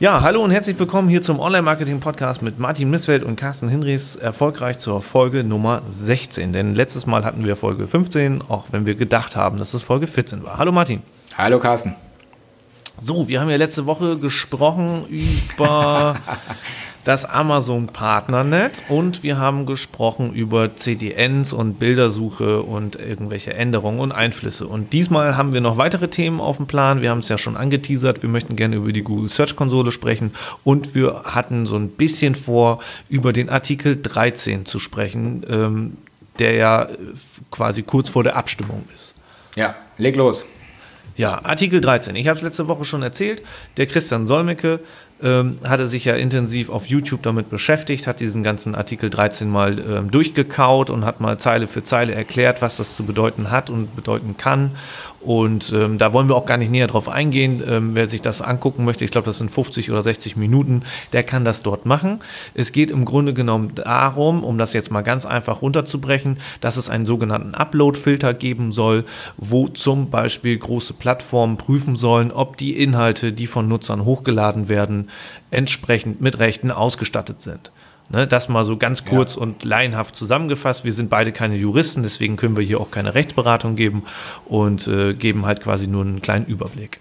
Ja, hallo und herzlich willkommen hier zum Online-Marketing-Podcast mit Martin Missfeld und Carsten Hinrichs. Erfolgreich zur Folge Nummer 16. Denn letztes Mal hatten wir Folge 15, auch wenn wir gedacht haben, dass es Folge 14 war. Hallo Martin. Hallo Carsten. So, wir haben ja letzte Woche gesprochen über das Amazon Partnernet und wir haben gesprochen über CDNs und Bildersuche und irgendwelche Änderungen und Einflüsse. Und diesmal haben wir noch weitere Themen auf dem Plan. Wir haben es ja schon angeteasert. Wir möchten gerne über die Google Search Konsole sprechen und wir hatten so ein bisschen vor, über den Artikel 13 zu sprechen, ähm, der ja quasi kurz vor der Abstimmung ist. Ja, leg los. Ja, Artikel 13. Ich habe es letzte Woche schon erzählt. Der Christian Solmecke ähm, hatte sich ja intensiv auf YouTube damit beschäftigt, hat diesen ganzen Artikel 13 mal ähm, durchgekaut und hat mal Zeile für Zeile erklärt, was das zu bedeuten hat und bedeuten kann. Und ähm, da wollen wir auch gar nicht näher drauf eingehen. Ähm, wer sich das angucken möchte, ich glaube, das sind 50 oder 60 Minuten, der kann das dort machen. Es geht im Grunde genommen darum, um das jetzt mal ganz einfach runterzubrechen, dass es einen sogenannten Upload-Filter geben soll, wo zum Beispiel große Plattformen prüfen sollen, ob die Inhalte, die von Nutzern hochgeladen werden, entsprechend mit Rechten ausgestattet sind. Ne, das mal so ganz kurz ja. und laienhaft zusammengefasst. Wir sind beide keine Juristen, deswegen können wir hier auch keine Rechtsberatung geben und äh, geben halt quasi nur einen kleinen Überblick.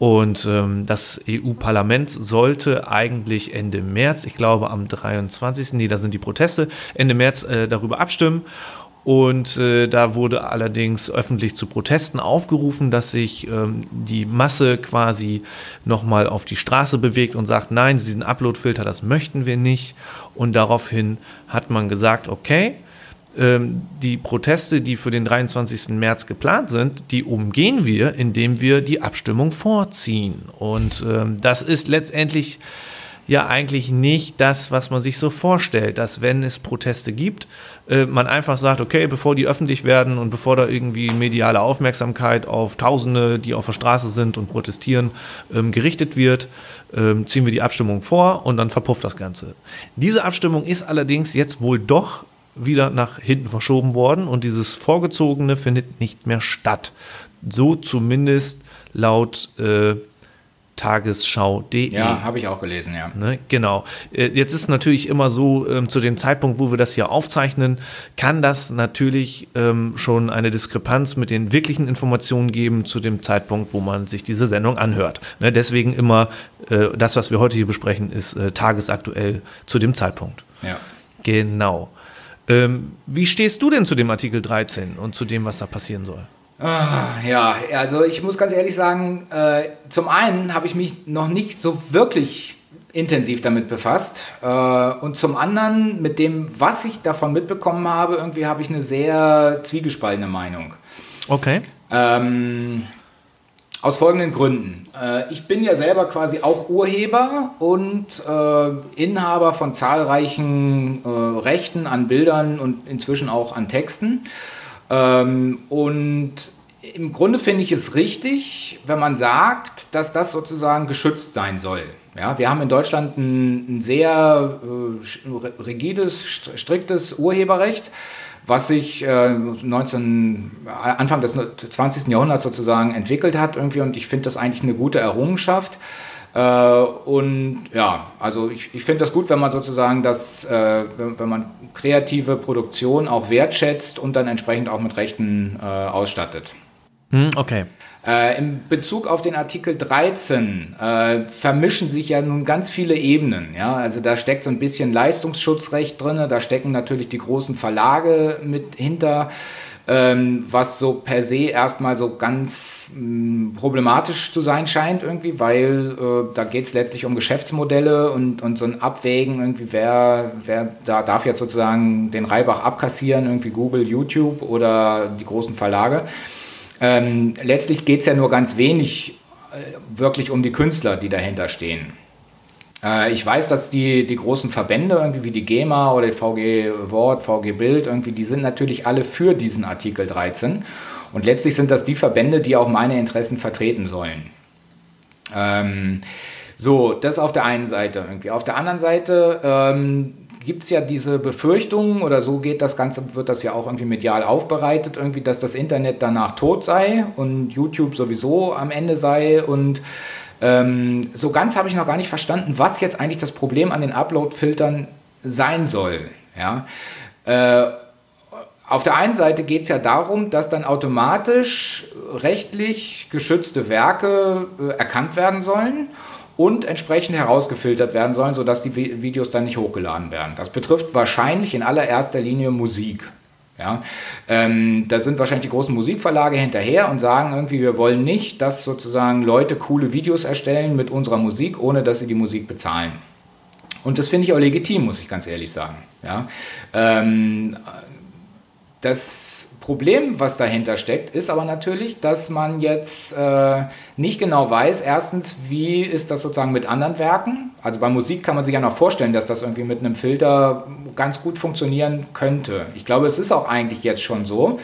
Und ähm, das EU-Parlament sollte eigentlich Ende März, ich glaube am 23. Nee, da sind die Proteste, Ende März äh, darüber abstimmen. Und äh, da wurde allerdings öffentlich zu Protesten aufgerufen, dass sich ähm, die Masse quasi nochmal auf die Straße bewegt und sagt, nein, diesen Upload-Filter, das möchten wir nicht. Und daraufhin hat man gesagt, okay, ähm, die Proteste, die für den 23. März geplant sind, die umgehen wir, indem wir die Abstimmung vorziehen. Und ähm, das ist letztendlich ja eigentlich nicht das, was man sich so vorstellt, dass wenn es Proteste gibt, äh, man einfach sagt, okay, bevor die öffentlich werden und bevor da irgendwie mediale Aufmerksamkeit auf Tausende, die auf der Straße sind und protestieren, ähm, gerichtet wird, ähm, ziehen wir die Abstimmung vor und dann verpufft das Ganze. Diese Abstimmung ist allerdings jetzt wohl doch wieder nach hinten verschoben worden und dieses Vorgezogene findet nicht mehr statt. So zumindest laut äh, tagesschau.de. Ja, habe ich auch gelesen, ja. Ne, genau. Äh, jetzt ist natürlich immer so, ähm, zu dem Zeitpunkt, wo wir das hier aufzeichnen, kann das natürlich ähm, schon eine Diskrepanz mit den wirklichen Informationen geben zu dem Zeitpunkt, wo man sich diese Sendung anhört. Ne, deswegen immer, äh, das, was wir heute hier besprechen, ist äh, tagesaktuell zu dem Zeitpunkt. Ja. Genau. Ähm, wie stehst du denn zu dem Artikel 13 und zu dem, was da passieren soll? Ah, ja, also ich muss ganz ehrlich sagen, äh, zum einen habe ich mich noch nicht so wirklich intensiv damit befasst äh, und zum anderen mit dem, was ich davon mitbekommen habe, irgendwie habe ich eine sehr zwiegespaltene Meinung. Okay. Ähm, aus folgenden Gründen. Äh, ich bin ja selber quasi auch Urheber und äh, Inhaber von zahlreichen äh, Rechten an Bildern und inzwischen auch an Texten. Ähm, und im Grunde finde ich es richtig, wenn man sagt, dass das sozusagen geschützt sein soll. Ja, wir haben in Deutschland ein, ein sehr äh, rigides, striktes Urheberrecht, was sich äh, 19, Anfang des 20. Jahrhunderts sozusagen entwickelt hat irgendwie und ich finde das eigentlich eine gute Errungenschaft. Äh, und ja, also ich, ich finde das gut, wenn man sozusagen das, äh, wenn, wenn, man kreative Produktion auch wertschätzt und dann entsprechend auch mit Rechten äh, ausstattet. Hm, okay. Äh, in Bezug auf den Artikel 13 äh, vermischen sich ja nun ganz viele Ebenen. Ja? Also da steckt so ein bisschen Leistungsschutzrecht drin, da stecken natürlich die großen Verlage mit hinter ähm, was so per se erstmal so ganz mh, mm, problematisch zu sein scheint irgendwie, weil äh, da geht es letztlich um Geschäftsmodelle und, und so ein Abwägen irgendwie, wer, wer da darf jetzt sozusagen den Reibach abkassieren, irgendwie Google, YouTube oder die großen Verlage. Ähm, letztlich geht es ja nur ganz wenig äh, wirklich um die Künstler, die dahinter stehen. Äh, ich weiß, dass die, die großen Verbände, irgendwie wie die GEMA oder die VG Wort, VG Bild, irgendwie, die sind natürlich alle für diesen Artikel 13. Und letztlich sind das die Verbände, die auch meine Interessen vertreten sollen. Ähm, so, das auf der einen Seite irgendwie. Auf der anderen Seite ähm, gibt es ja diese Befürchtungen oder so geht das Ganze, wird das ja auch irgendwie medial aufbereitet, irgendwie, dass das Internet danach tot sei und YouTube sowieso am Ende sei und Ähm, so ganz habe ich noch gar nicht verstanden, was jetzt eigentlich das Problem an den Upload-Filtern sein soll. Ja? Äh, auf der einen Seite geht es ja darum, dass dann automatisch rechtlich geschützte Werke äh, erkannt werden sollen und entsprechend herausgefiltert werden sollen, sodass die Videos dann nicht hochgeladen werden. Das betrifft wahrscheinlich in allererster Linie Musik. Ja, ähm, da sind wahrscheinlich die großen Musikverlage hinterher und sagen irgendwie, wir wollen nicht, dass sozusagen Leute coole Videos erstellen mit unserer Musik, ohne dass sie die Musik bezahlen. Und das finde ich auch legitim, muss ich ganz ehrlich sagen. Ja, ähm, das Problem, was dahinter steckt, ist aber natürlich, dass man jetzt äh, nicht genau weiß, erstens, wie ist das sozusagen mit anderen Werken. Also bei Musik kann man sich ja noch vorstellen, dass das irgendwie mit einem Filter ganz gut funktionieren könnte. Ich glaube, es ist auch eigentlich jetzt schon so,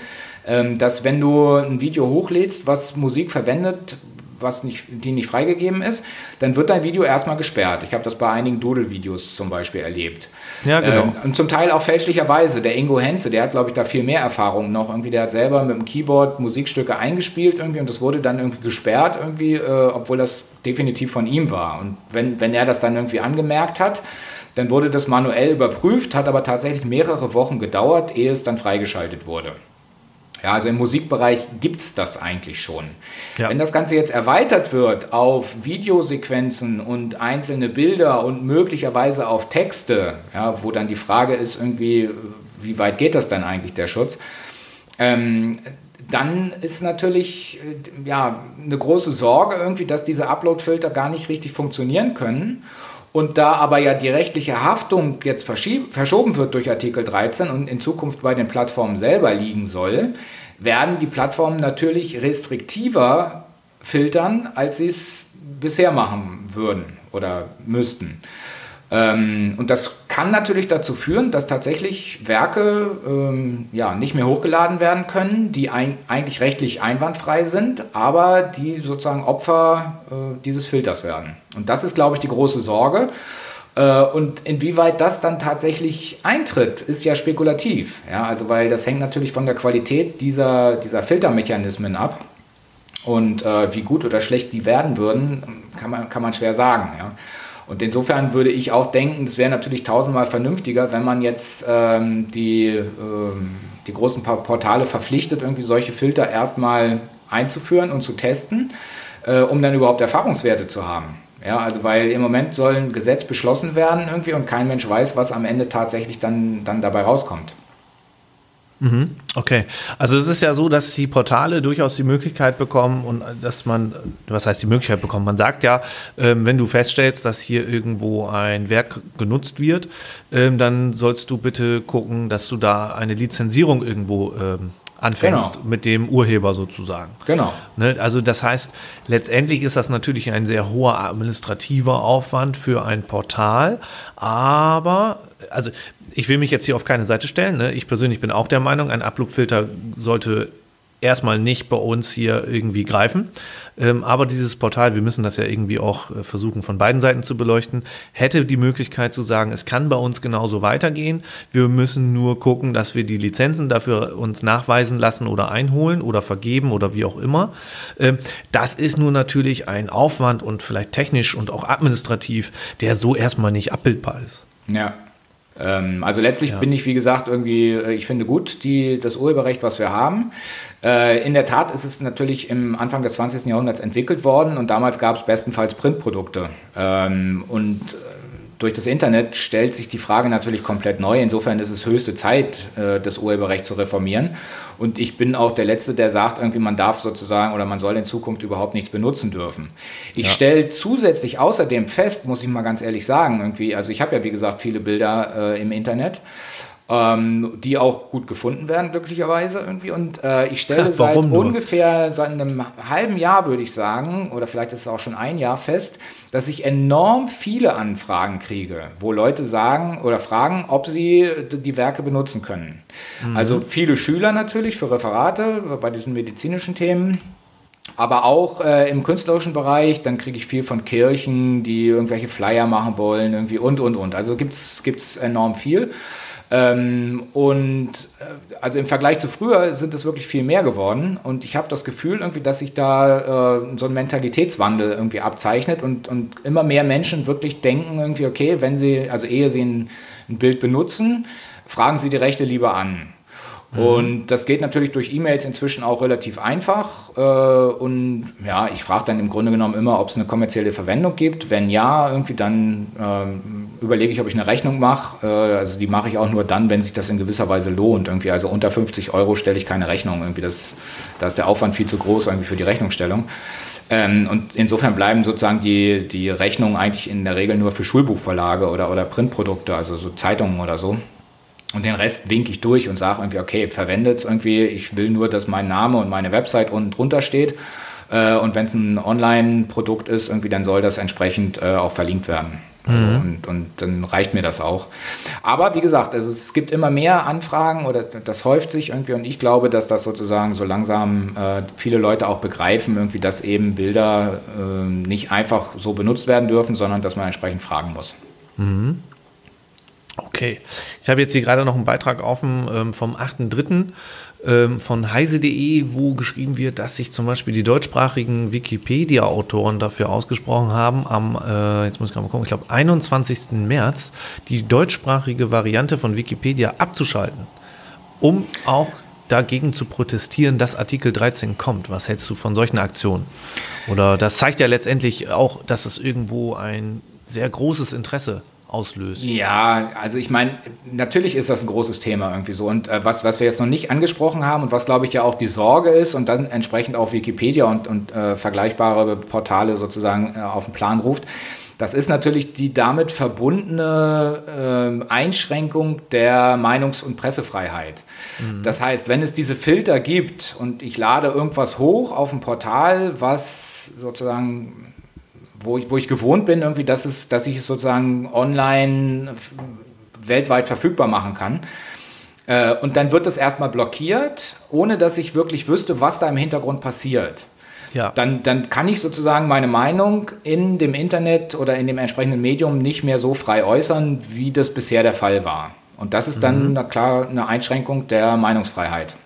ähm, dass wenn du ein Video hochlädst, was Musik verwendet, was nicht, die nicht freigegeben ist, dann wird dein Video erstmal gesperrt. Ich habe das bei einigen Doodle-Videos zum Beispiel erlebt. Ja, genau. Ähm, und zum Teil auch fälschlicherweise. Der Ingo Henze, der hat, glaube ich, da viel mehr Erfahrung noch. Irgendwie, der hat selber mit dem Keyboard Musikstücke eingespielt irgendwie und das wurde dann irgendwie gesperrt irgendwie, äh, obwohl das definitiv von ihm war. Und wenn, wenn er das dann irgendwie angemerkt hat, dann wurde das manuell überprüft, hat aber tatsächlich mehrere Wochen gedauert, ehe es dann freigeschaltet wurde. Ja, also im Musikbereich gibt es das eigentlich schon. Ja. Wenn das Ganze jetzt erweitert wird auf Videosequenzen und einzelne Bilder und möglicherweise auf Texte, ja, wo dann die Frage ist irgendwie, wie weit geht das dann eigentlich, der Schutz, ähm, dann ist natürlich äh, ja, eine große Sorge irgendwie, dass diese Upload-Filter gar nicht richtig funktionieren können. Und da aber ja die rechtliche Haftung jetzt verschoben wird durch Artikel 13 und in Zukunft bei den Plattformen selber liegen soll, werden die Plattformen natürlich restriktiver filtern, als sie es bisher machen würden oder müssten. Ähm, und das kann natürlich dazu führen, dass tatsächlich Werke ähm, ja, nicht mehr hochgeladen werden können, die ein, eigentlich rechtlich einwandfrei sind, aber die sozusagen Opfer äh, dieses Filters werden. Und das ist, glaube ich, die große Sorge. Äh, und inwieweit das dann tatsächlich eintritt, ist ja spekulativ. Ja, also weil das hängt natürlich von der Qualität dieser, dieser Filtermechanismen ab. Und äh, wie gut oder schlecht die werden würden, kann man, kann man schwer sagen. Ja. Und insofern würde ich auch denken, es wäre natürlich tausendmal vernünftiger, wenn man jetzt ähm, die, ähm, die großen Portale verpflichtet, irgendwie solche Filter erstmal einzuführen und zu testen, äh, um dann überhaupt Erfahrungswerte zu haben. Ja, also weil im Moment soll ein Gesetz beschlossen werden irgendwie und kein Mensch weiß, was am Ende tatsächlich dann, dann dabei rauskommt. Mhm. Okay, also es ist ja so, dass die Portale durchaus die Möglichkeit bekommen und dass man, was heißt die Möglichkeit bekommen? Man sagt ja, ähm, wenn du feststellst, dass hier irgendwo ein Werk genutzt wird, ähm, dann sollst du bitte gucken, dass du da eine Lizenzierung irgendwo ähm, anfängst genau. mit dem Urheber sozusagen. Genau. Ne, also das heißt, letztendlich ist das natürlich ein sehr hoher administrativer Aufwand für ein Portal, aber also ich will mich jetzt hier auf keine Seite stellen. Ne? Ich persönlich bin auch der Meinung, ein Upload-Filter sollte erstmal nicht bei uns hier irgendwie greifen. Ähm, aber dieses Portal, wir müssen das ja irgendwie auch äh, versuchen von beiden Seiten zu beleuchten, hätte die Möglichkeit zu sagen, es kann bei uns genauso weitergehen. Wir müssen nur gucken, dass wir die Lizenzen dafür uns nachweisen lassen oder einholen oder vergeben oder wie auch immer. Ähm, das ist nur natürlich ein Aufwand und vielleicht technisch und auch administrativ, der so erstmal nicht abbildbar ist. Ja, ähm, also letztlich ja. bin ich, wie gesagt, irgendwie, äh, ich finde gut die, das Urheberrecht, was wir haben. Äh, in der Tat ist es natürlich im Anfang des 20. Jahrhunderts entwickelt worden und damals gab es bestenfalls Printprodukte. Ähm, und äh, durch das Internet stellt sich die Frage natürlich komplett neu. Insofern ist es höchste Zeit, äh, das Urheberrecht zu reformieren. Und ich bin auch der Letzte, der sagt, irgendwie man darf sozusagen oder man soll in Zukunft überhaupt nichts benutzen dürfen. Ich ja. stelle zusätzlich außerdem fest, muss ich mal ganz ehrlich sagen, irgendwie, also ich habe ja wie gesagt viele Bilder äh, im Internet ähm, die auch gut gefunden werden, glücklicherweise irgendwie. Und äh, ich stelle seit nur? ungefähr seit einem halben Jahr, würde ich sagen, oder vielleicht ist es auch schon ein Jahr fest, dass ich enorm viele Anfragen kriege, wo Leute sagen oder fragen, ob sie die Werke benutzen können. Mhm. Also viele Schüler natürlich für Referate bei diesen medizinischen Themen. Aber auch äh, im künstlerischen Bereich, dann kriege ich viel von Kirchen, die irgendwelche Flyer machen wollen, irgendwie und, und, und. Also gibt es enorm viel. Ähm, und äh, also im Vergleich zu früher sind es wirklich viel mehr geworden. Und ich habe das Gefühl irgendwie, dass sich da äh, so ein Mentalitätswandel irgendwie abzeichnet und, und immer mehr Menschen wirklich denken irgendwie, okay, wenn sie, also ehe sie ein, ein Bild benutzen, fragen sie die Rechte lieber an. Mhm. Und das geht natürlich durch E-Mails inzwischen auch relativ einfach. Äh, und ja, ich frage dann im Grunde genommen immer, ob es eine kommerzielle Verwendung gibt. Wenn ja, irgendwie dann ähm, überlege ich, ob ich eine Rechnung mache. Äh, also die mache ich auch nur dann, wenn sich das in gewisser Weise lohnt. Irgendwie also unter 50 Euro stelle ich keine Rechnung. Irgendwie das, da ist der Aufwand viel zu groß irgendwie für die Rechnungsstellung. Ähm, und insofern bleiben sozusagen die, die Rechnungen eigentlich in der Regel nur für Schulbuchverlage oder, oder Printprodukte, also so Zeitungen oder so. Und den Rest winke ich durch und sage irgendwie, okay, verwendet es irgendwie. Ich will nur, dass mein Name und meine Website unten drunter steht. Äh, und wenn es ein Online-Produkt ist, irgendwie, dann soll das entsprechend äh, auch verlinkt werden. Mhm. Und, und dann reicht mir das auch. Aber wie gesagt, also es gibt immer mehr Anfragen oder das häuft sich irgendwie und ich glaube, dass das sozusagen so langsam äh, viele Leute auch begreifen, irgendwie, dass eben Bilder äh, nicht einfach so benutzt werden dürfen, sondern dass man entsprechend fragen muss. Mhm. Okay, ich habe jetzt hier gerade noch einen Beitrag offen ähm, vom 8.3. Ähm, von heise.de, wo geschrieben wird, dass sich zum Beispiel die deutschsprachigen Wikipedia-Autoren dafür ausgesprochen haben, am, äh, jetzt muss ich mal gucken, ich glaube 21. März die deutschsprachige Variante von Wikipedia abzuschalten, um auch dagegen zu protestieren, dass Artikel 13 kommt. Was hältst du von solchen Aktionen? Oder das zeigt ja letztendlich auch, dass es irgendwo ein sehr großes Interesse auslöst. Ja, also ich meine, natürlich ist das ein großes Thema irgendwie so. Und äh, was, was wir jetzt noch nicht angesprochen haben und was, glaube ich, ja auch die Sorge ist und dann entsprechend auch Wikipedia und, und äh, vergleichbare Portale sozusagen äh, auf den Plan ruft, das ist natürlich die damit verbundene äh, Einschränkung der Meinungs- und Pressefreiheit. Mhm. Das heißt, wenn es diese Filter gibt und ich lade irgendwas hoch auf ein Portal, was sozusagen wo ich, wo ich gewohnt bin, irgendwie, dass, es, dass ich es sozusagen online weltweit verfügbar machen kann. Äh, und dann wird es erstmal blockiert, ohne dass ich wirklich wüsste, was da im Hintergrund passiert. Ja. Dann, dann kann ich sozusagen meine Meinung in dem Internet oder in dem entsprechenden Medium nicht mehr so frei äußern, wie das bisher der Fall war. Und das ist dann mhm. klar eine Einschränkung der Meinungsfreiheit.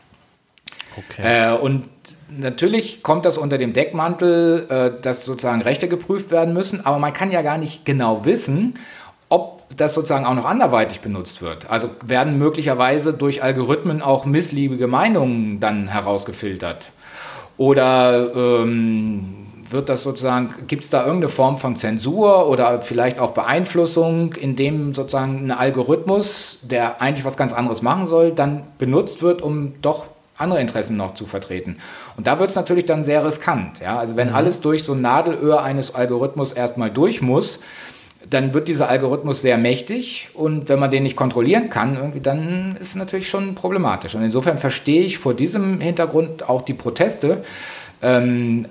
Okay. Äh, und natürlich kommt das unter dem Deckmantel, äh, dass sozusagen Rechte geprüft werden müssen, aber man kann ja gar nicht genau wissen, ob das sozusagen auch noch anderweitig benutzt wird. Also werden möglicherweise durch Algorithmen auch missliebige Meinungen dann herausgefiltert. Oder ähm, wird das sozusagen, gibt es da irgendeine Form von Zensur oder vielleicht auch Beeinflussung, in dem sozusagen ein Algorithmus, der eigentlich was ganz anderes machen soll, dann benutzt wird, um doch andere Interessen noch zu vertreten. Und da wird es natürlich dann sehr riskant. Ja? Also wenn mhm. alles durch so ein Nadelöhr eines Algorithmus erstmal durch muss, dann wird dieser Algorithmus sehr mächtig und wenn man den nicht kontrollieren kann, irgendwie, dann ist es natürlich schon problematisch. Und insofern verstehe ich vor diesem Hintergrund auch die Proteste. Ähm,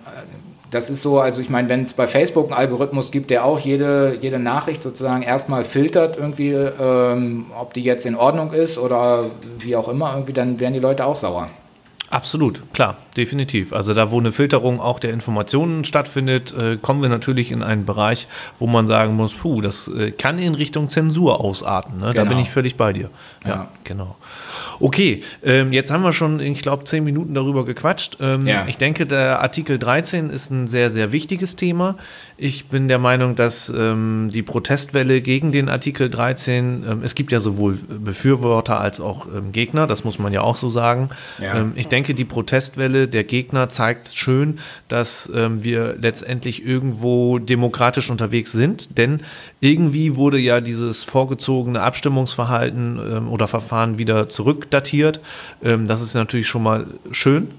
das ist so, also ich meine, wenn es bei Facebook einen Algorithmus gibt, der auch jede, jede Nachricht sozusagen erstmal filtert, irgendwie, ähm, ob die jetzt in Ordnung ist oder wie auch immer, irgendwie, dann wären die Leute auch sauer. Absolut, klar, definitiv. Also da, wo eine Filterung auch der Informationen stattfindet, äh, kommen wir natürlich in einen Bereich, wo man sagen muss, puh, das äh, kann in Richtung Zensur ausarten. Ne? Genau. Da bin genau. ich völlig bei dir. Ja, ja. genau. Okay, ähm, jetzt haben wir schon, ich glaube, zehn Minuten darüber gequatscht. Ähm, ja. Ich denke, der Artikel 13 ist ein sehr, sehr wichtiges Thema. Ich bin der Meinung, dass ähm, die Protestwelle gegen den Artikel 13, ähm, es gibt ja sowohl Befürworter als auch ähm, Gegner, das muss man ja auch so sagen. Ja. Ähm, ich denke, die Protestwelle der Gegner zeigt schön, dass wir letztendlich irgendwo demokratisch unterwegs sind, denn irgendwie wurde ja dieses vorgezogene Abstimmungsverhalten oder Verfahren wieder zurück datiert. Ähm, das ist natürlich schon mal schön,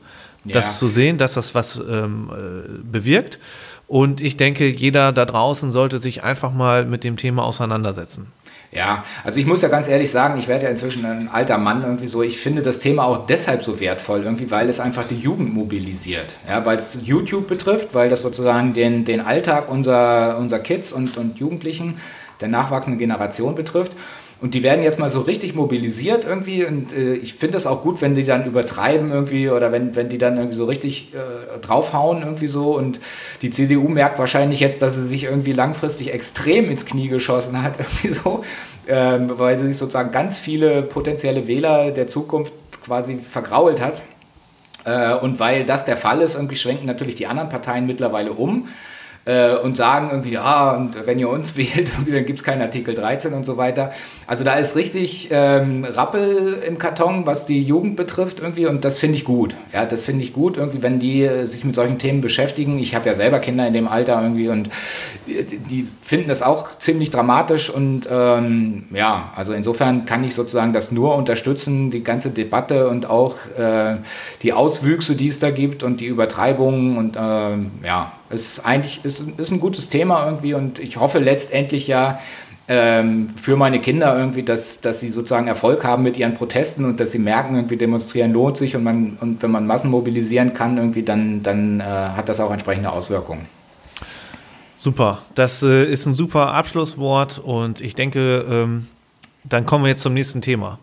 ja. das zu sehen, dass das was ähm, äh, bewirkt. Und ich denke, jeder da draußen sollte sich einfach mal mit dem Thema auseinandersetzen. Ja, also ich muss ja ganz ehrlich sagen, ich werde ja inzwischen ein alter Mann irgendwie so. Ich finde das Thema auch deshalb so wertvoll, irgendwie, weil es einfach die Jugend mobilisiert. Ja, weil es YouTube betrifft, weil das sozusagen den, den Alltag unserer, unserer Kids und, und Jugendlichen, der nachwachsenden Generation betrifft. Und die werden jetzt mal so richtig mobilisiert irgendwie. Und äh, ich finde es auch gut, wenn die dann übertreiben irgendwie oder wenn, wenn die dann irgendwie so richtig äh, draufhauen irgendwie so. Und die CDU merkt wahrscheinlich jetzt, dass sie sich irgendwie langfristig extrem ins Knie geschossen hat, irgendwie so. Ähm, weil sie sich sozusagen ganz viele potenzielle Wähler der Zukunft quasi vergrault hat. Äh, und weil das der Fall ist, irgendwie schwenken natürlich die anderen Parteien mittlerweile um äh, und sagen irgendwie, ja, und wenn ihr uns wählt, dann gibt es keinen Artikel 13 und so weiter. Also da ist richtig ähm, Rappel im Karton, was die Jugend betrifft irgendwie und das finde ich gut. Ja, das finde ich gut, irgendwie, wenn die äh, sich mit solchen Themen beschäftigen. Ich habe ja selber Kinder in dem Alter irgendwie und die, finden das auch ziemlich dramatisch und ähm, ja, also insofern kann ich sozusagen das nur unterstützen, die ganze Debatte und auch äh, die Auswüchse, die es da gibt und die Übertreibungen und ähm, ja, es ist eigentlich ist, ist ein gutes Thema irgendwie und ich hoffe letztendlich ja ähm, für meine Kinder irgendwie, dass, dass sie sozusagen Erfolg haben mit ihren Protesten und dass sie merken, irgendwie demonstrieren lohnt sich und, man, und wenn man Massen mobilisieren kann, irgendwie, dann, dann äh, hat das auch entsprechende Auswirkungen. Super, das äh, ist ein super Abschlusswort und ich denke, ähm, dann kommen wir jetzt zum nächsten Thema.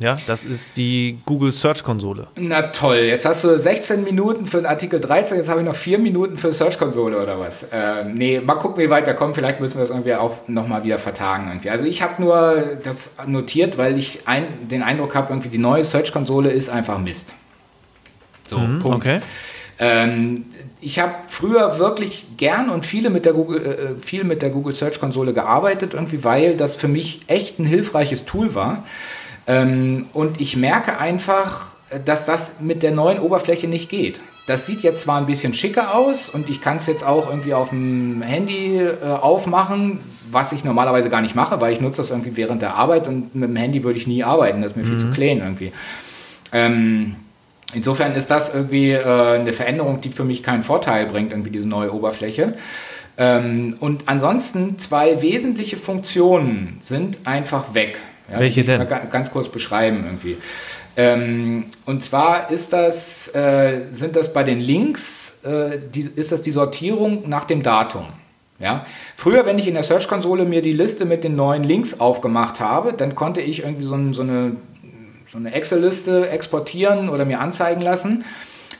Ja, das ist die Google Search Konsole. Na toll, jetzt hast du 16 Minuten für den Artikel 13, jetzt habe ich noch 4 Minuten für Search Konsole oder was. Ähm, nee, mal gucken, wie weit wir kommen. Vielleicht müssen wir das irgendwie auch nochmal wieder vertagen. Irgendwie. Also ich habe nur das notiert, weil ich ein, den Eindruck habe, irgendwie die neue Search Konsole ist einfach Mist. So, mhm, Punkt. Okay. Ähm, ich habe früher wirklich gern und viele mit der Google, äh, viel mit der Google Search Konsole gearbeitet, irgendwie, weil das für mich echt ein hilfreiches Tool war. Ähm, und ich merke einfach, dass das mit der neuen Oberfläche nicht geht. Das sieht jetzt zwar ein bisschen schicker aus und ich kann es jetzt auch irgendwie auf dem Handy äh, aufmachen, was ich normalerweise gar nicht mache, weil ich nutze das irgendwie während der Arbeit und mit dem Handy würde ich nie arbeiten, das ist mir mhm. viel zu mhm. klein irgendwie. Ähm, insofern ist das irgendwie äh, eine Veränderung, die für mich keinen Vorteil bringt, irgendwie diese neue Oberfläche. Ähm, und ansonsten zwei wesentliche Funktionen sind einfach weg. Ja, Welche denn? ganz kurz beschreiben irgendwie. Ähm, und zwar ist das, äh, sind das bei den Links, äh, die, ist das die Sortierung nach dem Datum. Ja? Früher, wenn ich in der Search-Konsole mir die Liste mit den neuen Links aufgemacht habe, dann konnte ich irgendwie so, ein, so eine, so eine Excel-Liste exportieren oder mir anzeigen lassen,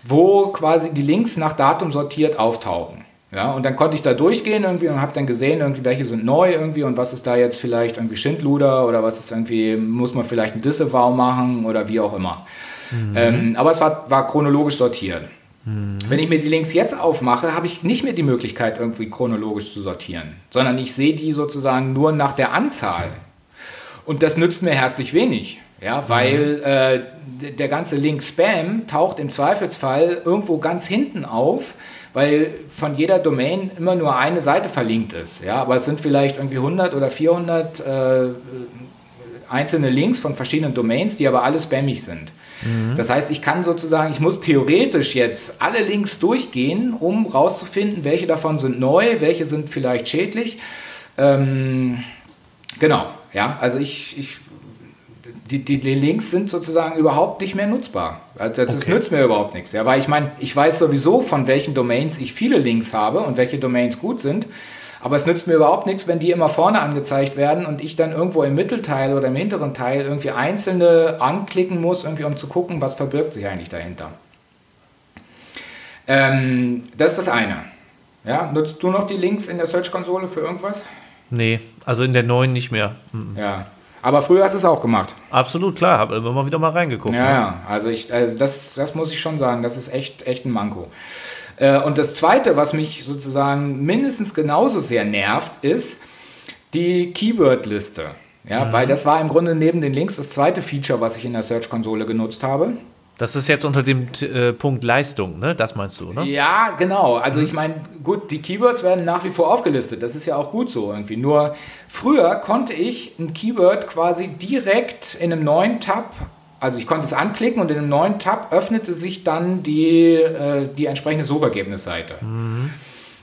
wo quasi die Links nach Datum sortiert auftauchen. Ja, und dann konnte ich da durchgehen irgendwie und habe dann gesehen, irgendwie, welche sind neu irgendwie und was ist da jetzt vielleicht irgendwie Schindluder oder was ist irgendwie, muss man vielleicht ein Disavow machen oder wie auch immer. Mhm. Ähm, aber es war, war chronologisch sortiert. Mhm. Wenn ich mir die Links jetzt aufmache, habe ich nicht mehr die Möglichkeit, irgendwie chronologisch zu sortieren, sondern ich sehe die sozusagen nur nach der Anzahl. Und das nützt mir herzlich wenig. Ja, weil äh, der ganze Link Spam taucht im Zweifelsfall irgendwo ganz hinten auf, weil von jeder Domain immer nur eine Seite verlinkt ist. Ja, aber es sind vielleicht irgendwie 100 oder 400 äh, einzelne Links von verschiedenen Domains, die aber alle spammig sind. Mhm. Das heißt, ich kann sozusagen, ich muss theoretisch jetzt alle Links durchgehen, um rauszufinden, welche davon sind neu, welche sind vielleicht schädlich. Ähm, genau, ja, also ich, ich die, die, die, Links sind sozusagen überhaupt nicht mehr nutzbar. Also das okay. nützt mir überhaupt nichts. Ja, weil ich meine, ich weiß sowieso, von welchen Domains ich viele Links habe und welche Domains gut sind. Aber es nützt mir überhaupt nichts, wenn die immer vorne angezeigt werden und ich dann irgendwo im Mittelteil oder im hinteren Teil irgendwie einzelne anklicken muss, irgendwie um zu gucken, was verbirgt sich eigentlich dahinter. Ähm, das ist das eine. Ja, nutzt du noch die Links in der Search-Konsole für irgendwas? Nee, also in der neuen nicht mehr. Mhm. Ja, aber früher hast du es auch gemacht. Absolut, klar, habe immer wieder mal reingeguckt. Ja, ne? ja. also, ich, also das, das muss ich schon sagen, das ist echt, echt ein Manko. Äh, und das Zweite, was mich sozusagen mindestens genauso sehr nervt, ist die Keyword-Liste. Ja, mhm. weil das war im Grunde neben den Links das zweite Feature, was ich in der Search-Konsole genutzt habe. Das ist jetzt unter dem äh, Punkt Leistung, ne? Das meinst du, ne? Ja, genau. Also ich meine, gut, die Keywords werden nach wie vor aufgelistet. Das ist ja auch gut so irgendwie. Nur früher konnte ich ein Keyword quasi direkt in einem neuen Tab, also ich konnte es anklicken und in einem neuen Tab öffnete sich dann die, äh, die entsprechende Suchergebnisseite. Mhm.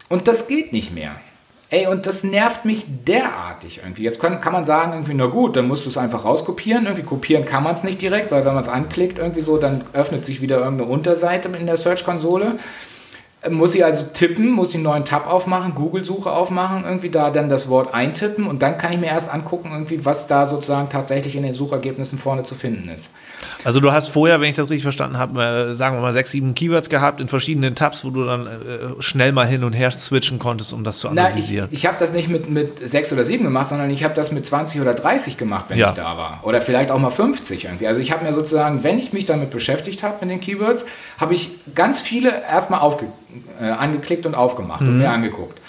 Und das geht nicht mehr. Ey, und das nervt mich derartig irgendwie. Jetzt kann, kann man sagen, irgendwie, na gut, dann musst du es einfach rauskopieren. Irgendwie kopieren kann man es nicht direkt, weil wenn man es anklickt, irgendwie so, dann öffnet sich wieder irgendeine Unterseite in der Search-Konsole. Muss ich also tippen, muss ich einen neuen Tab aufmachen, Google-Suche aufmachen, irgendwie da dann das Wort eintippen und dann kann ich mir erst angucken, irgendwie, was da sozusagen tatsächlich in den Suchergebnissen vorne zu finden ist. Also du hast vorher, wenn ich das richtig verstanden habe, äh, sagen wir mal sechs, sieben Keywords gehabt in verschiedenen Tabs, wo du dann äh, schnell mal hin und her switchen konntest, um das zu analysieren. Na, ich, ich habe das nicht mit, mit sechs oder sieben gemacht, sondern ich habe das mit 20 oder 30 gemacht, wenn ja. ich da war. Oder vielleicht auch mal 50 irgendwie. Also ich habe mir sozusagen, wenn ich mich damit beschäftigt habe mit den Keywords, habe ich ganz viele erstmal aufge, äh, angeklickt und aufgemacht mhm. und mir angeguckt.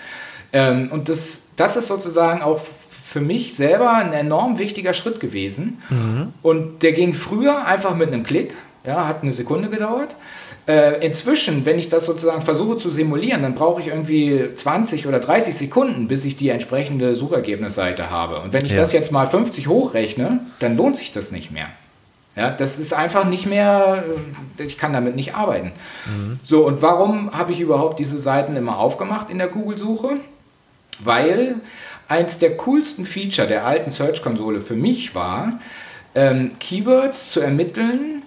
Ähm, und das, das ist sozusagen auch für mich selber ein enorm wichtiger Schritt gewesen. Mhm. Und der ging früher einfach mit einem Klick. Ja, hat eine Sekunde gedauert. Äh, inzwischen, wenn ich das sozusagen versuche zu simulieren, dann brauche ich irgendwie 20 oder 30 Sekunden, bis ich die entsprechende Suchergebnisseite habe. Und wenn ich ja. das jetzt mal 50 hochrechne, dann lohnt sich das nicht mehr. Ja, das ist einfach nicht mehr, äh, ich kann damit nicht arbeiten. Mhm. So, und warum habe ich überhaupt diese Seiten immer aufgemacht in der Google-Suche? Weil eins der coolsten Feature der alten Search-Konsole für mich war, ähm, Keywords zu ermitteln,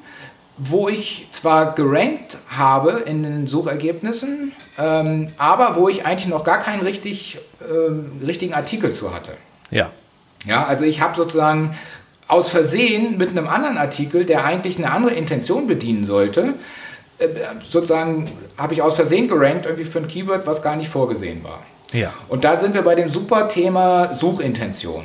wo ich zwar gerankt habe in den Suchergebnissen, ähm, aber wo ich eigentlich noch gar keinen richtig, ähm, richtigen Artikel zu hatte. Ja. Ja, also ich habe sozusagen aus Versehen mit einem anderen Artikel, der eigentlich eine andere Intention bedienen sollte, äh, sozusagen habe ich aus Versehen gerankt irgendwie für ein Keyword, was gar nicht vorgesehen war. Ja. Und da sind wir bei dem super Thema Suchintention.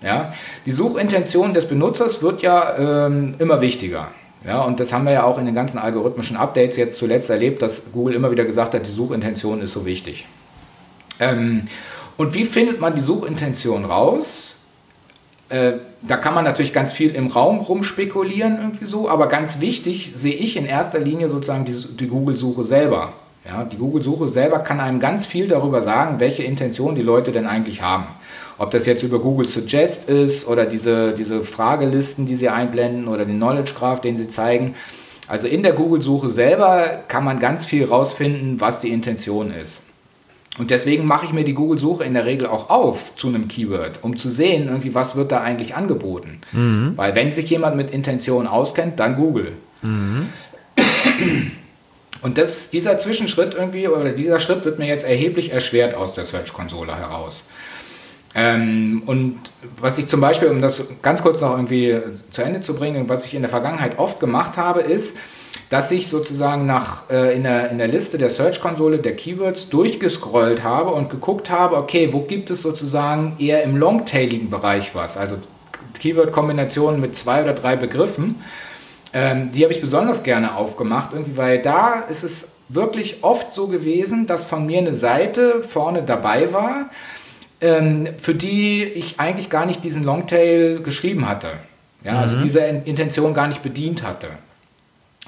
Ja? Die Suchintention des Benutzers wird ja ähm, immer wichtiger. Ja, und das haben wir ja auch in den ganzen algorithmischen Updates jetzt zuletzt erlebt, dass Google immer wieder gesagt hat, die Suchintention ist so wichtig. Ähm, und wie findet man die Suchintention raus? Äh, da kann man natürlich ganz viel im Raum rumspekulieren, irgendwie so, aber ganz wichtig sehe ich in erster Linie sozusagen die, die Google-Suche selber. Ja, die Google-Suche selber kann einem ganz viel darüber sagen, welche Intention die Leute denn eigentlich haben. Ob das jetzt über Google Suggest ist oder diese, diese Fragelisten, die sie einblenden oder den Knowledge Graph, den sie zeigen. Also in der Google-Suche selber kann man ganz viel rausfinden, was die Intention ist. Und deswegen mache ich mir die Google-Suche in der Regel auch auf zu einem Keyword, um zu sehen, irgendwie, was wird da eigentlich angeboten. Mhm. Weil wenn sich jemand mit Intention auskennt, dann Google. Mhm. Und das, dieser Zwischenschritt irgendwie, oder dieser Schritt wird mir jetzt erheblich erschwert aus der Search-Konsole heraus. Ähm, und was ich zum Beispiel, um das ganz kurz noch irgendwie zu Ende zu bringen, was ich in der Vergangenheit oft gemacht habe, ist, dass ich sozusagen nach, äh, in, der, in der Liste der Search-Konsole der Keywords durchgescrollt habe und geguckt habe, okay, wo gibt es sozusagen eher im longtailigen Bereich was, also Keyword-Kombinationen mit zwei oder drei Begriffen. Ähm, die habe ich besonders gerne aufgemacht, irgendwie, weil da ist es wirklich oft so gewesen, dass von mir eine Seite vorne dabei war, ähm, für die ich eigentlich gar nicht diesen Longtail geschrieben hatte. Ja, also mhm. Also diese Intention gar nicht bedient hatte.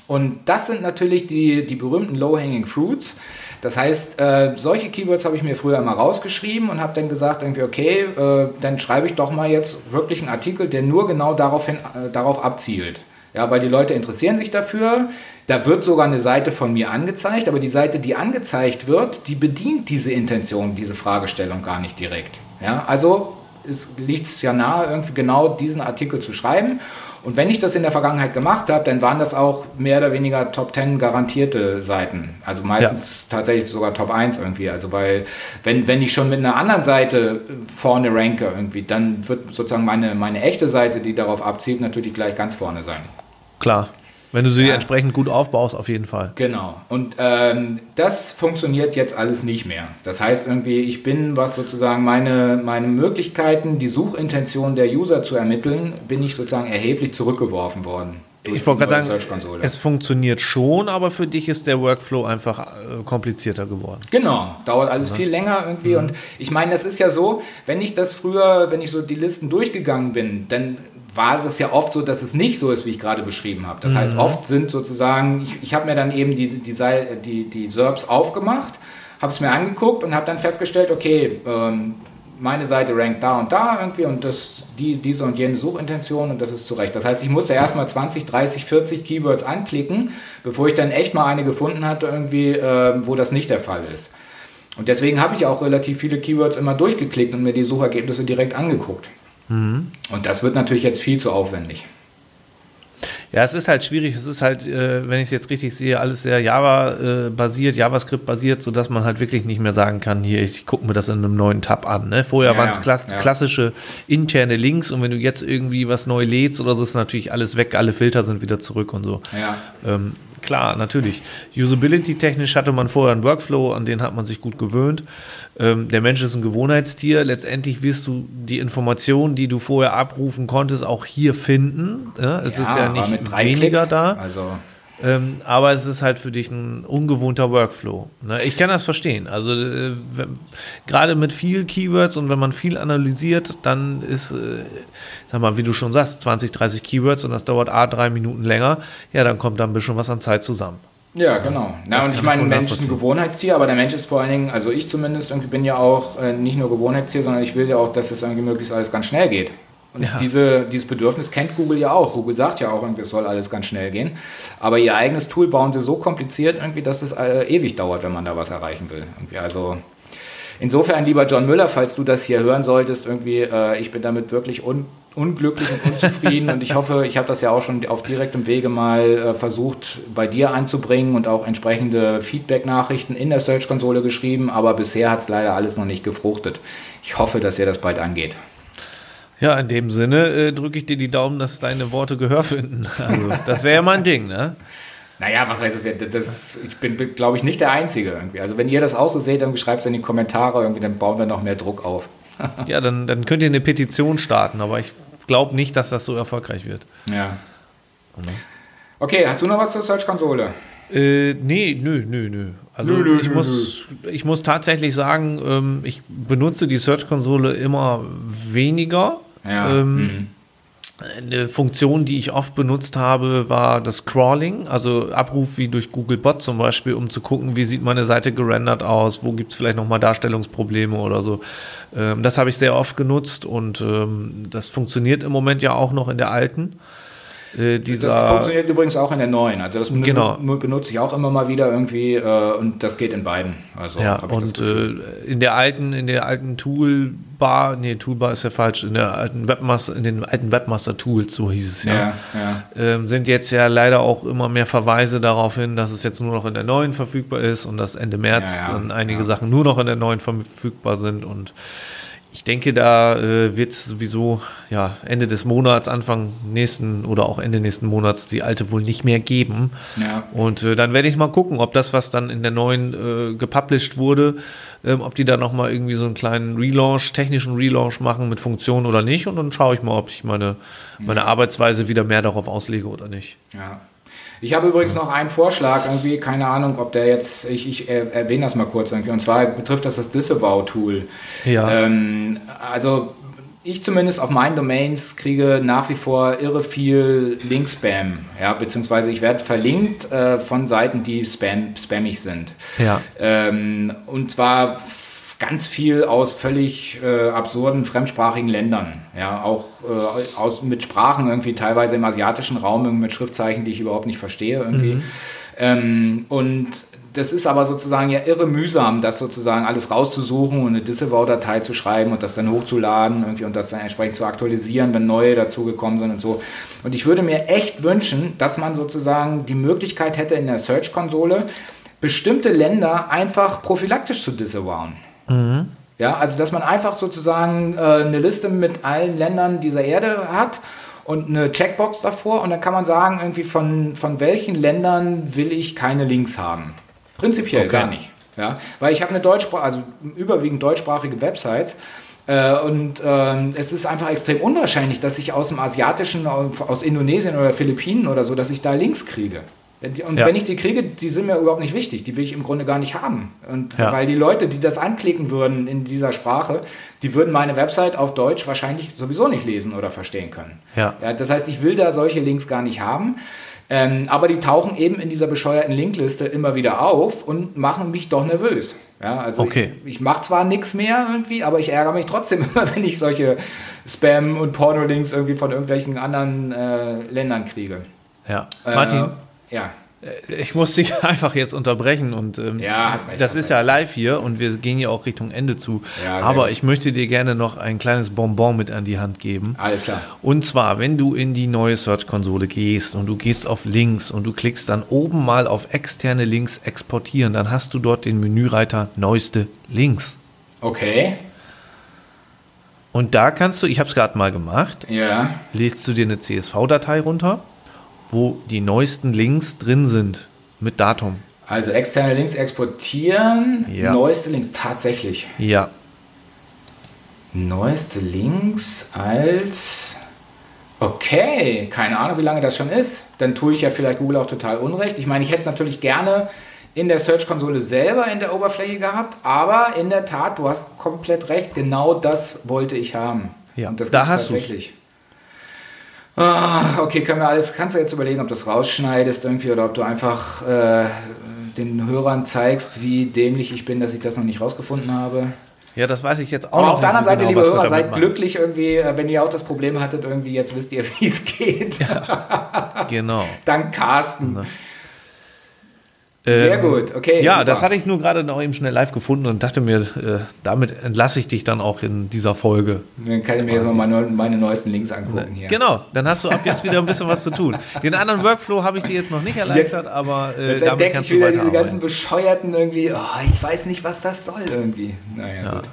Und das sind natürlich die, die berühmten Low-Hanging Fruits. Das heißt, äh, solche Keywords habe ich mir früher immer rausgeschrieben und habe dann gesagt, irgendwie, okay, äh, dann schreibe ich doch mal jetzt wirklich einen Artikel, der nur genau darauf, hin, äh, darauf abzielt. Ja, weil die Leute interessieren sich dafür. Da wird sogar eine Seite von mir angezeigt, aber die Seite, die angezeigt wird, die bedient diese Intention, diese Fragestellung gar nicht direkt. Ja, also liegt es ja nahe, irgendwie genau diesen Artikel zu schreiben. Und wenn ich das in der Vergangenheit gemacht habe, dann waren das auch mehr oder weniger Top 10 garantierte Seiten. Also meistens ja. tatsächlich sogar Top 1 irgendwie. Also weil, wenn, wenn ich schon mit einer anderen Seite vorne ranke irgendwie, dann wird sozusagen meine, meine echte Seite, die darauf abzielt, natürlich gleich ganz vorne sein. Klar. Wenn du sie ja. entsprechend gut aufbaust, auf jeden Fall. Genau. Und ähm, das funktioniert jetzt alles nicht mehr. Das heißt irgendwie, ich bin, was sozusagen meine, meine Möglichkeiten, die Suchintention der User zu ermitteln, bin ich sozusagen erheblich zurückgeworfen worden. Ich wollte gerade sagen, es funktioniert schon, aber für dich ist der Workflow einfach äh, komplizierter geworden. Genau, dauert alles ja. viel länger irgendwie. Mhm. Und ich meine, das ist ja so, wenn ich das früher, wenn ich so die Listen durchgegangen bin, dann war es ja oft so, dass es nicht so ist, wie ich gerade beschrieben habe. Das mhm. heißt, oft sind sozusagen, ich, ich habe mir dann eben die, die, die, die SERPs aufgemacht, habe es mir angeguckt und habe dann festgestellt, okay, ähm, meine Seite rankt da und da irgendwie und das, die, diese und jene Suchintention und das ist zurecht. Das heißt, ich musste erstmal 20, 30, 40 Keywords anklicken, bevor ich dann echt mal eine gefunden hatte, irgendwie, äh, wo das nicht der Fall ist. Und deswegen habe ich auch relativ viele Keywords immer durchgeklickt und mir die Suchergebnisse direkt angeguckt. Mhm. Und das wird natürlich jetzt viel zu aufwendig. Ja, es ist halt schwierig. Es ist halt, äh, wenn ich es jetzt richtig sehe, alles sehr Java-basiert, JavaScript-basiert, sodass man halt wirklich nicht mehr sagen kann, hier, ich gucke mir das in einem neuen Tab an. Ne? Vorher Ja, waren es klass ja. klassische interne Links und wenn du jetzt irgendwie was neu lädst oder so, ist natürlich alles weg, alle Filter sind wieder zurück und so. Ja. Ähm, klar, natürlich. Usability-technisch hatte man vorher einen Workflow, an den hat man sich gut gewöhnt. Ähm, der Mensch ist ein Gewohnheitstier. Letztendlich wirst du die Informationen, die du vorher abrufen konntest, auch hier finden. Ja, es ist ja nicht weniger Klicks, da. Also, Ähm, aber es ist halt für dich ein ungewohnter Workflow. Ne? Ich kann das verstehen. Also äh, gerade mit viel Keywords und wenn man viel analysiert, dann ist, äh, sag mal, wie du schon sagst, 20, 30 Keywords und das dauert A drei Minuten länger, ja, dann kommt da ein bisschen was an Zeit zusammen. ja, genau. Na, Das und ich meine, Mensch ist ein. Gewohnheitstier, aber der Mensch ist vor allen Dingen, also ich zumindest, irgendwie bin ja auch äh, nicht nur Gewohnheitstier, sondern ich will ja auch, dass es irgendwie möglichst alles ganz schnell geht. Und Ja. diese, dieses Bedürfnis kennt Google ja auch. Google sagt ja auch, irgendwie, es soll alles ganz schnell gehen. Aber ihr eigenes Tool bauen sie so kompliziert, irgendwie, dass es äh, ewig dauert, wenn man da was erreichen will. Irgendwie, also Insofern, lieber John Müller, falls du das hier hören solltest, irgendwie, äh, ich bin damit wirklich un unglücklich und unzufrieden und ich hoffe, ich habe das ja auch schon auf direktem Wege mal äh, versucht bei dir einzubringen und auch entsprechende Feedback-Nachrichten in der Search-Konsole geschrieben, aber bisher hat es leider alles noch nicht gefruchtet. Ich hoffe, dass ihr das bald angeht. Ja, in dem Sinne äh, drücke ich dir die Daumen, dass deine Worte Gehör finden. Also, das wäre ja mal ein Ding, ne? Naja, was heißt das? das ich bin, glaube ich, nicht der Einzige irgendwie. Also wenn ihr das auch so seht, dann schreibt es in die Kommentare irgendwie, dann bauen wir noch mehr Druck auf. Ja, dann, dann könnt ihr eine Petition starten, aber ich glaube nicht, dass das so erfolgreich wird. Ja. Okay, hast du noch was zur Search-Konsole? Äh, nee, nö, nö, nö. Also Nö, nö, ich, nö, muss, ich muss tatsächlich sagen, ähm, ich benutze die Search-Konsole immer weniger. Ja. Ähm, mhm. Eine Funktion, die ich oft benutzt habe, war das Crawling, also Abruf wie durch Google Bot zum Beispiel, um zu gucken, wie sieht meine Seite gerendert aus, wo gibt es vielleicht nochmal Darstellungsprobleme oder so. Ähm, das habe ich sehr oft genutzt und ähm, das funktioniert im Moment ja auch noch in der alten. Äh, dieser, Das funktioniert übrigens auch in der neuen. Also das Genau. ben- benutze ich auch immer mal wieder irgendwie äh, und das geht in beiden. Also Ja, und äh, in der alten, in der alten Toolbar, nee, Toolbar ist ja falsch, in der alten Webmaster, in den alten Webmaster-Tools, so hieß es ja, ja, ja. ähm, sind jetzt ja leider auch immer mehr Verweise darauf hin, dass es jetzt nur noch in der neuen verfügbar ist und dass Ende März Ja, dann einige. Sachen nur noch in der neuen verfügbar sind und ich denke, da äh, wird es sowieso ja, Ende des Monats, Anfang nächsten oder auch Ende nächsten Monats die alte wohl nicht mehr geben. Ja. Und äh, dann werde ich mal gucken, ob das, was dann in der neuen äh, gepublished wurde, ähm, ob die da nochmal irgendwie so einen kleinen Relaunch, technischen Relaunch machen mit Funktionen oder nicht. Und dann schaue ich mal, ob ich meine, meine Arbeitsweise wieder mehr darauf auslege oder nicht. Ja. Ich habe übrigens noch einen Vorschlag, irgendwie, keine Ahnung, ob der jetzt, ich, ich äh, erwähne das mal kurz irgendwie, und zwar betrifft das das Disavow-Tool. Ja. Ähm, also ich zumindest auf meinen Domains kriege nach wie vor irre viel Link-Spam, ja, beziehungsweise ich werde verlinkt äh, von Seiten, die spam, spammig sind. Ja. Ähm, und zwar ganz viel aus völlig äh, absurden fremdsprachigen Ländern. Ja, auch äh, aus, mit Sprachen irgendwie teilweise im asiatischen Raum mit Schriftzeichen, die ich überhaupt nicht verstehe irgendwie. Ähm, und das ist aber sozusagen ja irre mühsam, das sozusagen alles rauszusuchen und eine Disavow-Datei zu schreiben und das dann hochzuladen irgendwie und das dann entsprechend zu aktualisieren, wenn neue dazugekommen sind und so. Und ich würde mir echt wünschen, dass man sozusagen die Möglichkeit hätte in der Search-Konsole, bestimmte Länder einfach prophylaktisch zu disavowen. Ja, also dass man einfach sozusagen äh, eine Liste mit allen Ländern dieser Erde hat und eine Checkbox davor und dann kann man sagen, irgendwie von, von welchen Ländern will ich keine Links haben. Prinzipiell Okay. gar nicht. Ja, weil ich habe eine deutschsprachige, also überwiegend deutschsprachige Websites äh, und ähm, es ist einfach extrem unwahrscheinlich, dass ich aus dem Asiatischen, aus Indonesien oder Philippinen oder so, dass ich da Links kriege. Die- Und Ja. wenn ich die kriege, die sind mir überhaupt nicht wichtig. Die will ich im Grunde gar nicht haben. Und Ja. weil die Leute, die das anklicken würden in dieser Sprache, die würden meine Website auf Deutsch wahrscheinlich sowieso nicht lesen oder verstehen können. Ja. das heißt, ich will da solche Links gar nicht haben. Ähm, aber die tauchen eben in dieser bescheuerten Linkliste immer wieder auf und machen mich doch nervös. Ja, also Okay. ich, ich mache zwar nichts mehr irgendwie, aber ich ärgere mich trotzdem immer, wenn ich solche Spam- und Porno-Links irgendwie von irgendwelchen anderen äh, Ländern kriege. Ja. Äh, Martin, ja. Ich muss dich einfach jetzt unterbrechen und ähm, Ja, recht, das ist ja live hier und wir gehen ja auch Richtung Ende zu. Ja, Aber gut. ich möchte dir gerne noch ein kleines Bonbon mit an die Hand geben. Alles klar. Und zwar, wenn du in die neue Search-Konsole gehst und du gehst auf Links und du klickst dann oben mal auf externe Links exportieren, dann hast du dort den Menüreiter neueste Links. Okay. Und da kannst du, ich habe es gerade mal gemacht, Ja. lädst du dir eine CSV-Datei runter, wo die neuesten Links drin sind mit Datum. Also externe Links exportieren. Ja. Neueste Links, tatsächlich. Ja, Neueste Links als. Okay, keine Ahnung, wie lange das schon ist. Dann tue ich ja vielleicht Google auch total unrecht. Ich meine, ich hätte es natürlich gerne in der Search-Konsole selber in der Oberfläche gehabt, aber in der Tat, du hast komplett recht, genau das wollte ich haben. Ja, Und das da hast du's. Ah, okay, können wir alles, kannst du jetzt überlegen, ob du das rausschneidest irgendwie oder ob du einfach äh, den Hörern zeigst, wie dämlich ich bin, dass ich das noch nicht rausgefunden habe. ja, das weiß ich jetzt auch Aber auf der anderen Seite, genau, liebe Hörer, seid machen. glücklich irgendwie, äh, wenn ihr auch das Problem hattet, irgendwie jetzt wisst ihr, wie es geht. Genau. Dank Carsten. Sehr Ähm, gut, okay. Ja, super. das hatte ich nur gerade noch eben schnell live gefunden und dachte mir, äh, damit entlasse ich dich dann auch in dieser Folge. Dann kann ich mir jetzt mal meine, meine neuesten Links angucken hier. Genau, dann hast du ab jetzt wieder ein bisschen was zu tun. Den anderen Workflow habe ich dir jetzt noch nicht erleichtert, aber äh, Jetzt damit entdecke kannst ich du wieder diese ganzen bescheuerten irgendwie, oh, ich weiß nicht, was das soll irgendwie. Naja, gut.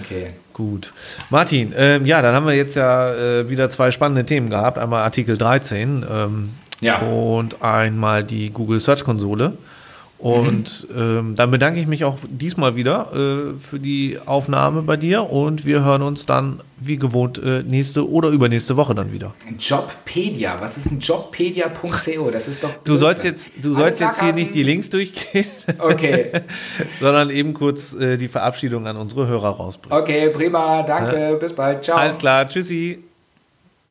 Okay. Gut. Martin, ähm, ja, dann haben wir jetzt ja äh, wieder zwei spannende Themen gehabt. Einmal Artikel 13 ähm, Ja. und einmal die Google Search Konsole. Und ähm, dann bedanke ich mich auch diesmal wieder äh, für die Aufnahme bei dir und wir hören uns dann wie gewohnt äh, nächste oder übernächste Woche dann wieder. Jobpedia, was ist ein Jobpedia.co? Das ist doch. Du sollst Blödsinn. jetzt, du sollst jetzt hier nicht die Links durchgehen, Okay, sondern eben kurz äh, die Verabschiedung an unsere Hörer rausbringen. okay, prima, danke, bis bald, ciao. Alles klar, tschüssi.